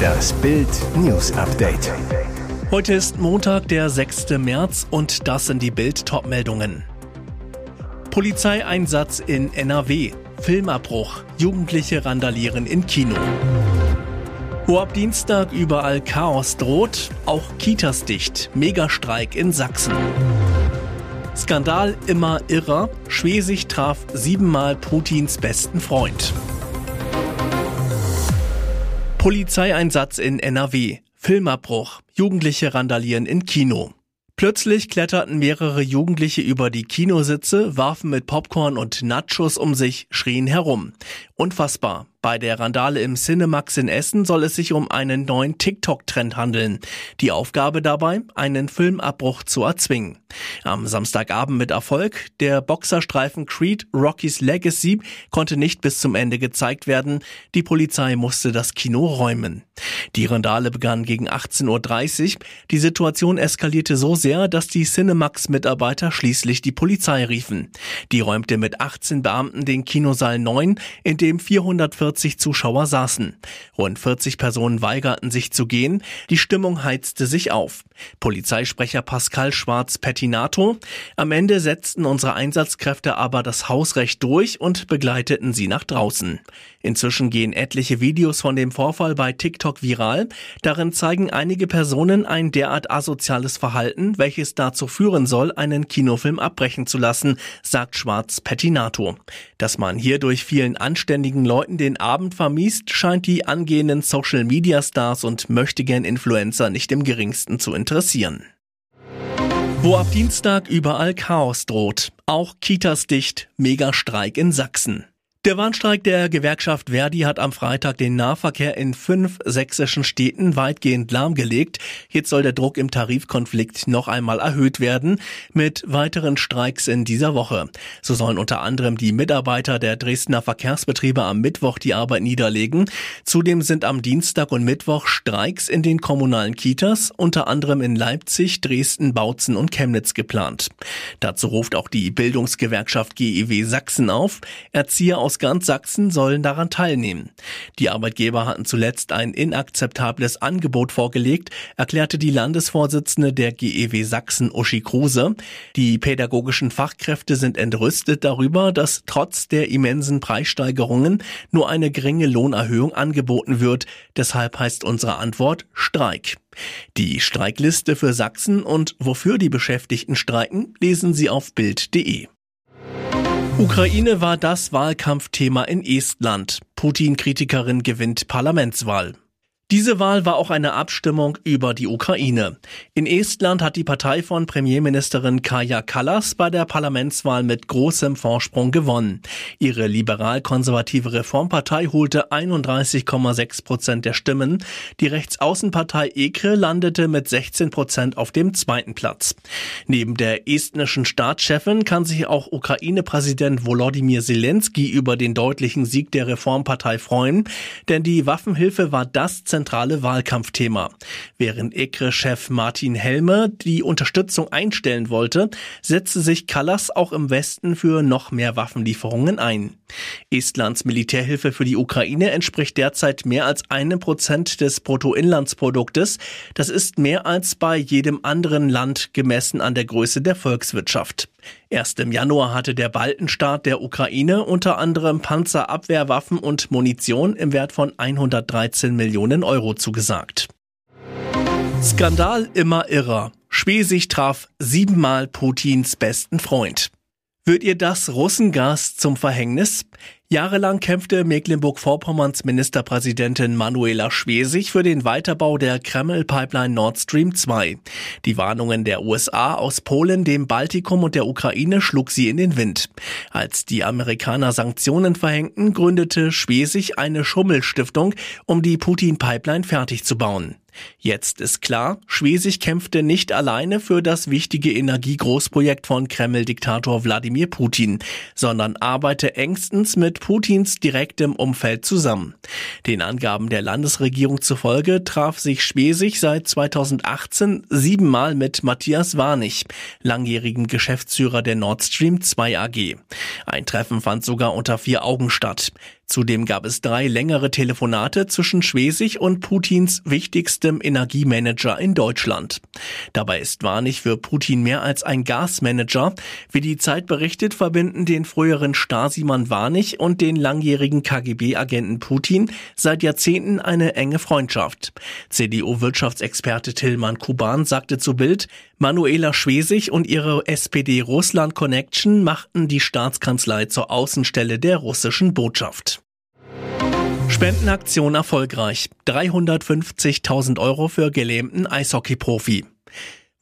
Das Bild News Update. Heute ist Montag, der 6. März und das sind die Bild Topmeldungen. Polizeieinsatz in NRW. Filmabbruch. Jugendliche randalieren in Kino. Wo ab Dienstag überall Chaos droht, auch Kitas dicht. Megastreik in Sachsen. Skandal immer irrer. Schwesig traf siebenmal Putins besten Freund. Polizeieinsatz in NRW. Filmabbruch. Jugendliche randalieren in Kino. Plötzlich kletterten mehrere Jugendliche über die Kinositze, warfen mit Popcorn und Nachos um sich, schrien herum. Unfassbar. Bei der Randale im Cinemax in Essen soll es sich um einen neuen TikTok-Trend handeln. Die Aufgabe dabei, einen Filmabbruch zu erzwingen. Am Samstagabend mit Erfolg. Der Boxerstreifen Creed Rocky's Legacy konnte nicht bis zum Ende gezeigt werden. Die Polizei musste das Kino räumen. Die Randale begann gegen 18.30 Uhr. Die Situation eskalierte so sehr, dass die Cinemax-Mitarbeiter schließlich die Polizei riefen. Die räumte mit 18 Beamten den Kinosaal 9, in dem 440 40 Zuschauer saßen. Rund 40 Personen weigerten sich zu gehen. Die Stimmung heizte sich auf. Polizeisprecher Pascal Schwarz-Pettinato. Am Ende setzten unsere Einsatzkräfte aber das Hausrecht durch und begleiteten sie nach draußen. Inzwischen gehen etliche Videos von dem Vorfall bei TikTok viral. Darin zeigen einige Personen ein derart asoziales Verhalten, welches dazu führen soll, einen Kinofilm abbrechen zu lassen, sagt Schwarz-Pettinato. Dass man hierdurch vielen anständigen Leuten den Abend vermiest, scheint die angehenden Social-Media-Stars und möchtegern Influencer nicht im geringsten zu interessieren. Wo ab Dienstag überall Chaos droht. Auch Kitas dicht, Megastreik in Sachsen. Der Warnstreik der Gewerkschaft Verdi hat am Freitag den Nahverkehr in fünf sächsischen Städten weitgehend lahmgelegt. Jetzt soll der Druck im Tarifkonflikt noch einmal erhöht werden mit weiteren Streiks in dieser Woche. So sollen unter anderem die Mitarbeiter der Dresdner Verkehrsbetriebe am Mittwoch die Arbeit niederlegen. Zudem sind am Dienstag und Mittwoch Streiks in den kommunalen Kitas, unter anderem in Leipzig, Dresden, Bautzen und Chemnitz geplant. Dazu ruft auch die Bildungsgewerkschaft GEW Sachsen auf. Erzieher aus aus ganz Sachsen sollen daran teilnehmen. Die Arbeitgeber hatten zuletzt ein inakzeptables Angebot vorgelegt, erklärte die Landesvorsitzende der GEW Sachsen Uschi Kruse. Die pädagogischen Fachkräfte sind entrüstet darüber, dass trotz der immensen Preissteigerungen nur eine geringe Lohnerhöhung angeboten wird. Deshalb heißt unsere Antwort Streik. Die Streikliste für Sachsen und wofür die Beschäftigten streiken, lesen Sie auf Bild.de. Ukraine war das Wahlkampfthema in Estland. Putin-Kritikerin gewinnt Parlamentswahl. Diese Wahl war auch eine Abstimmung über die Ukraine. In Estland hat die Partei von Premierministerin Kaja Kallas bei der Parlamentswahl mit großem Vorsprung gewonnen. Ihre liberal-konservative Reformpartei holte 31,6 Prozent der Stimmen. Die Rechtsaußenpartei EKRE landete mit 16 Prozent auf dem zweiten Platz. Neben der estnischen Staatschefin kann sich auch Ukraine-Präsident Volodymyr Zelensky über den deutlichen Sieg der Reformpartei freuen, denn die Waffenhilfe war das zentrale Wahlkampfthema. Während EKRE-Chef Martin Helme die Unterstützung einstellen wollte, setzte sich Kallas auch im Westen für noch mehr Waffenlieferungen ein. Estlands Militärhilfe für die Ukraine entspricht derzeit mehr als einem Prozent des Bruttoinlandsproduktes. Das ist mehr als bei jedem anderen Land gemessen an der Größe der Volkswirtschaft. Erst im Januar hatte der Baltenstaat der Ukraine unter anderem Panzerabwehrwaffen und Munition im Wert von 113 Millionen Euro zugesagt. Skandal immer irrer. Schwesig traf siebenmal Putins besten Freund. Wird ihr das Russengas zum Verhängnis? Jahrelang kämpfte Mecklenburg-Vorpommerns Ministerpräsidentin Manuela Schwesig für den Weiterbau der Kreml-Pipeline Nord Stream 2. Die Warnungen der USA aus Polen, dem Baltikum und der Ukraine schlug sie in den Wind. Als die Amerikaner Sanktionen verhängten, gründete Schwesig eine Schummelstiftung, um die Putin-Pipeline fertig zu bauen. Jetzt ist klar, Schwesig kämpfte nicht alleine für das wichtige Energiegroßprojekt von Kreml-Diktator Wladimir Putin, sondern arbeite engstens mit Putins direktem Umfeld zusammen. Den Angaben der Landesregierung zufolge traf sich Schwesig seit 2018 siebenmal mit Matthias Warnig, langjährigen Geschäftsführer der Nord Stream 2 AG. Ein Treffen fand sogar unter vier Augen statt. Zudem gab es drei längere Telefonate zwischen Schwesig und Putins wichtigstem Energiemanager in Deutschland. Dabei ist Warnig für Putin mehr als ein Gasmanager. Wie die Zeit berichtet, verbinden den früheren Stasi-Mann Warnig und den langjährigen KGB-Agenten Putin seit Jahrzehnten eine enge Freundschaft. CDU-Wirtschaftsexperte Tillmann Kuban sagte zu Bild, Manuela Schwesig und ihre SPD-Russland-Connection machten die Staatskanzlei zur Außenstelle der russischen Botschaft. Spendenaktion erfolgreich. 350.000 Euro für gelähmten Eishockey-Profi.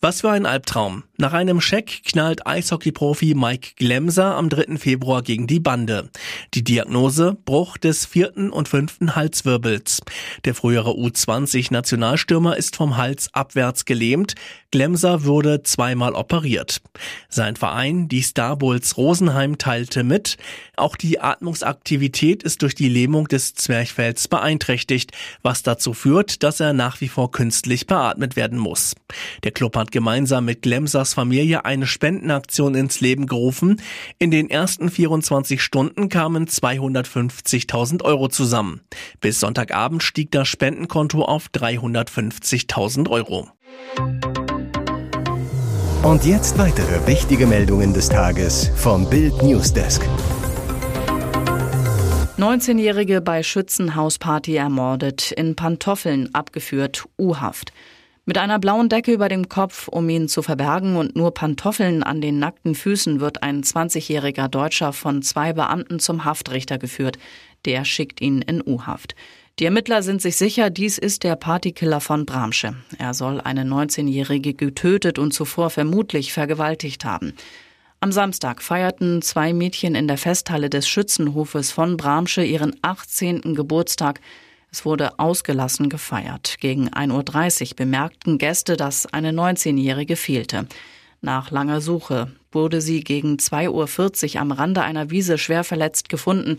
Was für ein Albtraum. Nach einem Scheck knallt Eishockey-Profi Mike Glemser am 3. Februar gegen die Bande. Die Diagnose Bruch des vierten und fünften Halswirbels. Der frühere U20-Nationalstürmer ist vom Hals abwärts gelähmt. Glemser wurde zweimal operiert. Sein Verein, die Star Bulls Rosenheim, teilte mit. Auch die Atmungsaktivität ist durch die Lähmung des Zwerchfells beeinträchtigt, was dazu führt, dass er nach wie vor künstlich beatmet werden muss. Der Club hat gemeinsam mit Glemsers Familie eine Spendenaktion ins Leben gerufen. In den ersten 24 Stunden kamen 250.000 Euro zusammen. Bis Sonntagabend stieg das Spendenkonto auf 350.000 Euro. Und jetzt weitere wichtige Meldungen des Tages vom Bild Newsdesk. 19-Jährige bei Schützenhausparty ermordet, in Pantoffeln abgeführt, U-Haft. Mit einer blauen Decke über dem Kopf, um ihn zu verbergen und nur Pantoffeln an den nackten Füßen wird ein 20-jähriger Deutscher von zwei Beamten zum Haftrichter geführt. Der schickt ihn in U-Haft. Die Ermittler sind sich sicher, dies ist der Partykiller von Bramsche. Er soll eine 19-Jährige getötet und zuvor vermutlich vergewaltigt haben. Am Samstag feierten zwei Mädchen in der Festhalle des Schützenhofes von Bramsche ihren 18. Geburtstag. Es wurde ausgelassen gefeiert. Gegen 1.30 Uhr bemerkten Gäste, dass eine 19-Jährige fehlte. Nach langer Suche wurde sie gegen 2.40 Uhr am Rande einer Wiese schwer verletzt gefunden.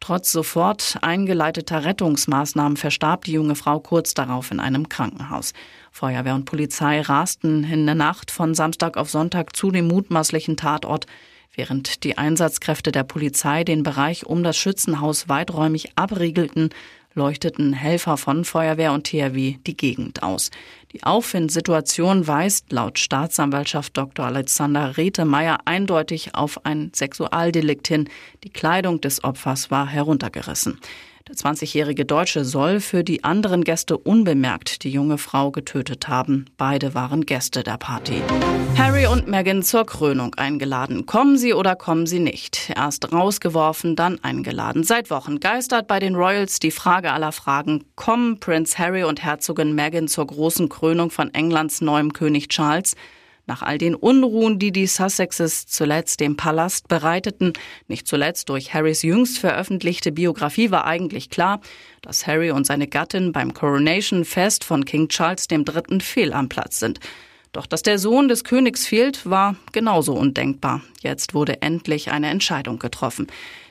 Trotz sofort eingeleiteter Rettungsmaßnahmen verstarb die junge Frau kurz darauf in einem Krankenhaus. Feuerwehr und Polizei rasten in der Nacht von Samstag auf Sonntag zu dem mutmaßlichen Tatort, während die Einsatzkräfte der Polizei den Bereich um das Schützenhaus weiträumig abriegelten leuchteten Helfer von Feuerwehr und THW die Gegend aus. Die Auffindsituation weist laut Staatsanwaltschaft Dr. Alexander Rethemeyer eindeutig auf ein Sexualdelikt hin. Die Kleidung des Opfers war heruntergerissen. Der 20-jährige Deutsche soll für die anderen Gäste unbemerkt die junge Frau getötet haben. Beide waren Gäste der Party. Harry und Meghan zur Krönung eingeladen. Kommen sie oder kommen sie nicht? Erst rausgeworfen, dann eingeladen. Seit Wochen geistert bei den Royals die Frage aller Fragen. Kommen Prinz Harry und Herzogin Meghan zur großen Krönung von Englands neuem König Charles? Nach all den Unruhen, die die Sussexes zuletzt dem Palast bereiteten, nicht zuletzt durch Harrys jüngst veröffentlichte Biografie, war eigentlich klar, dass Harry und seine Gattin beim Coronation Fest von King Charles III. fehl am Platz sind. Doch dass der Sohn des Königs fehlt, war genauso undenkbar. Jetzt wurde endlich eine Entscheidung getroffen.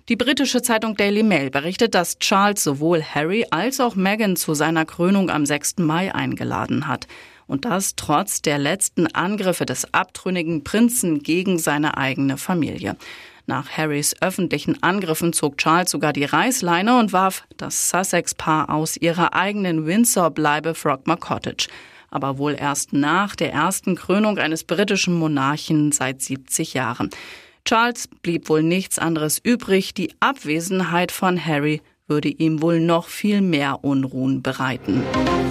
Die britische Zeitung Daily Mail berichtet, dass Charles sowohl Harry als auch Meghan zu seiner Krönung am 6. Mai eingeladen hat. Und das trotz der letzten Angriffe des abtrünnigen Prinzen gegen seine eigene Familie. Nach Harrys öffentlichen Angriffen zog Charles sogar die Reißleine und warf das Sussex-Paar aus ihrer eigenen Windsor-Bleibe Frogmore Cottage. Aber wohl erst nach der ersten Krönung eines britischen Monarchen seit 70 Jahren. Charles blieb wohl nichts anderes übrig, die Abwesenheit von Harry würde ihm wohl noch viel mehr Unruhen bereiten.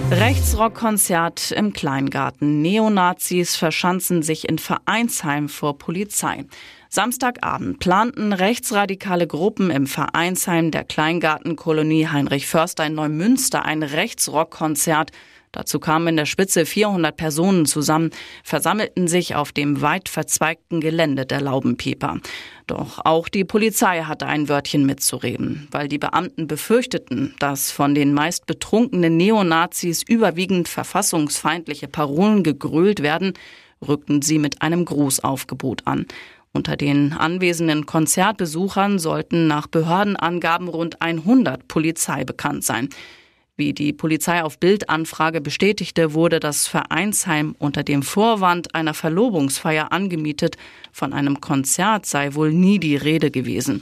Rechtsrockkonzert im Kleingarten. Neonazis verschanzen sich in Vereinsheim vor Polizei. Samstagabend planten rechtsradikale Gruppen im Vereinsheim der Kleingartenkolonie Heinrich Förster in Neumünster ein Rechtsrockkonzert Dazu kamen in der Spitze 400 Personen zusammen, versammelten sich auf dem weit verzweigten Gelände der Laubenpieper. Doch auch die Polizei hatte ein Wörtchen mitzureden, weil die Beamten befürchteten, dass von den meist betrunkenen Neonazis überwiegend verfassungsfeindliche Parolen gegrölt werden, rückten sie mit einem Grußaufgebot an. Unter den anwesenden Konzertbesuchern sollten nach Behördenangaben rund 100 Polizei bekannt sein. Wie die Polizei auf Bildanfrage bestätigte, wurde das Vereinsheim unter dem Vorwand einer Verlobungsfeier angemietet. Von einem Konzert sei wohl nie die Rede gewesen.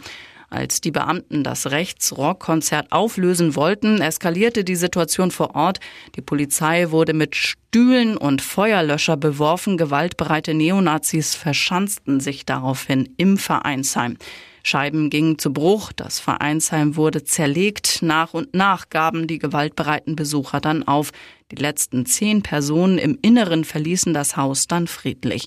Als die Beamten das Rechtsrockkonzert auflösen wollten, eskalierte die Situation vor Ort. Die Polizei wurde mit Stühlen und Feuerlöscher beworfen. Gewaltbereite Neonazis verschanzten sich daraufhin im Vereinsheim. Scheiben gingen zu Bruch, das Vereinsheim wurde zerlegt, nach und nach gaben die gewaltbereiten Besucher dann auf. Die letzten zehn Personen im Inneren verließen das Haus dann friedlich.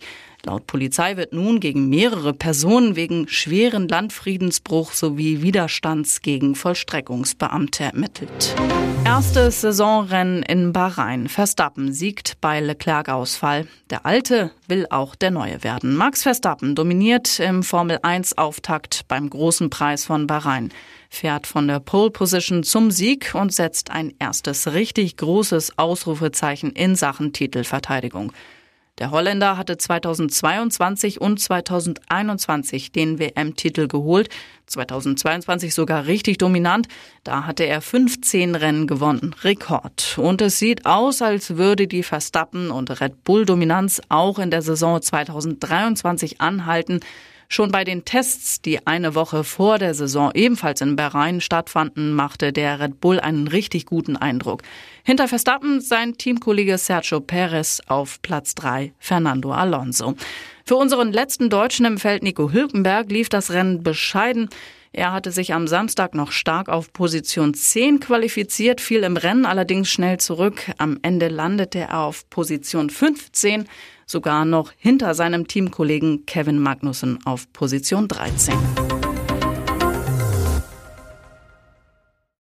Laut Polizei wird nun gegen mehrere Personen wegen schweren Landfriedensbruch sowie Widerstands gegen Vollstreckungsbeamte ermittelt. Erstes Saisonrennen in Bahrain. Verstappen siegt bei Leclerc-Ausfall. Der Alte will auch der Neue werden. Max Verstappen dominiert im Formel 1 Auftakt beim Großen Preis von Bahrain fährt von der Pole Position zum Sieg und setzt ein erstes richtig großes Ausrufezeichen in Sachen Titelverteidigung. Der Holländer hatte 2022 und 2021 den WM-Titel geholt, 2022 sogar richtig dominant. Da hatte er 15 Rennen gewonnen, Rekord. Und es sieht aus, als würde die Verstappen und Red Bull Dominanz auch in der Saison 2023 anhalten. Schon bei den Tests, die eine Woche vor der Saison ebenfalls in Bahrain stattfanden, machte der Red Bull einen richtig guten Eindruck. Hinter Verstappen sein Teamkollege Sergio Perez auf Platz drei Fernando Alonso. Für unseren letzten Deutschen im Feld Nico Hülkenberg lief das Rennen bescheiden. Er hatte sich am Samstag noch stark auf Position 10 qualifiziert, fiel im Rennen allerdings schnell zurück. Am Ende landete er auf Position 15 sogar noch hinter seinem Teamkollegen Kevin Magnussen auf Position 13.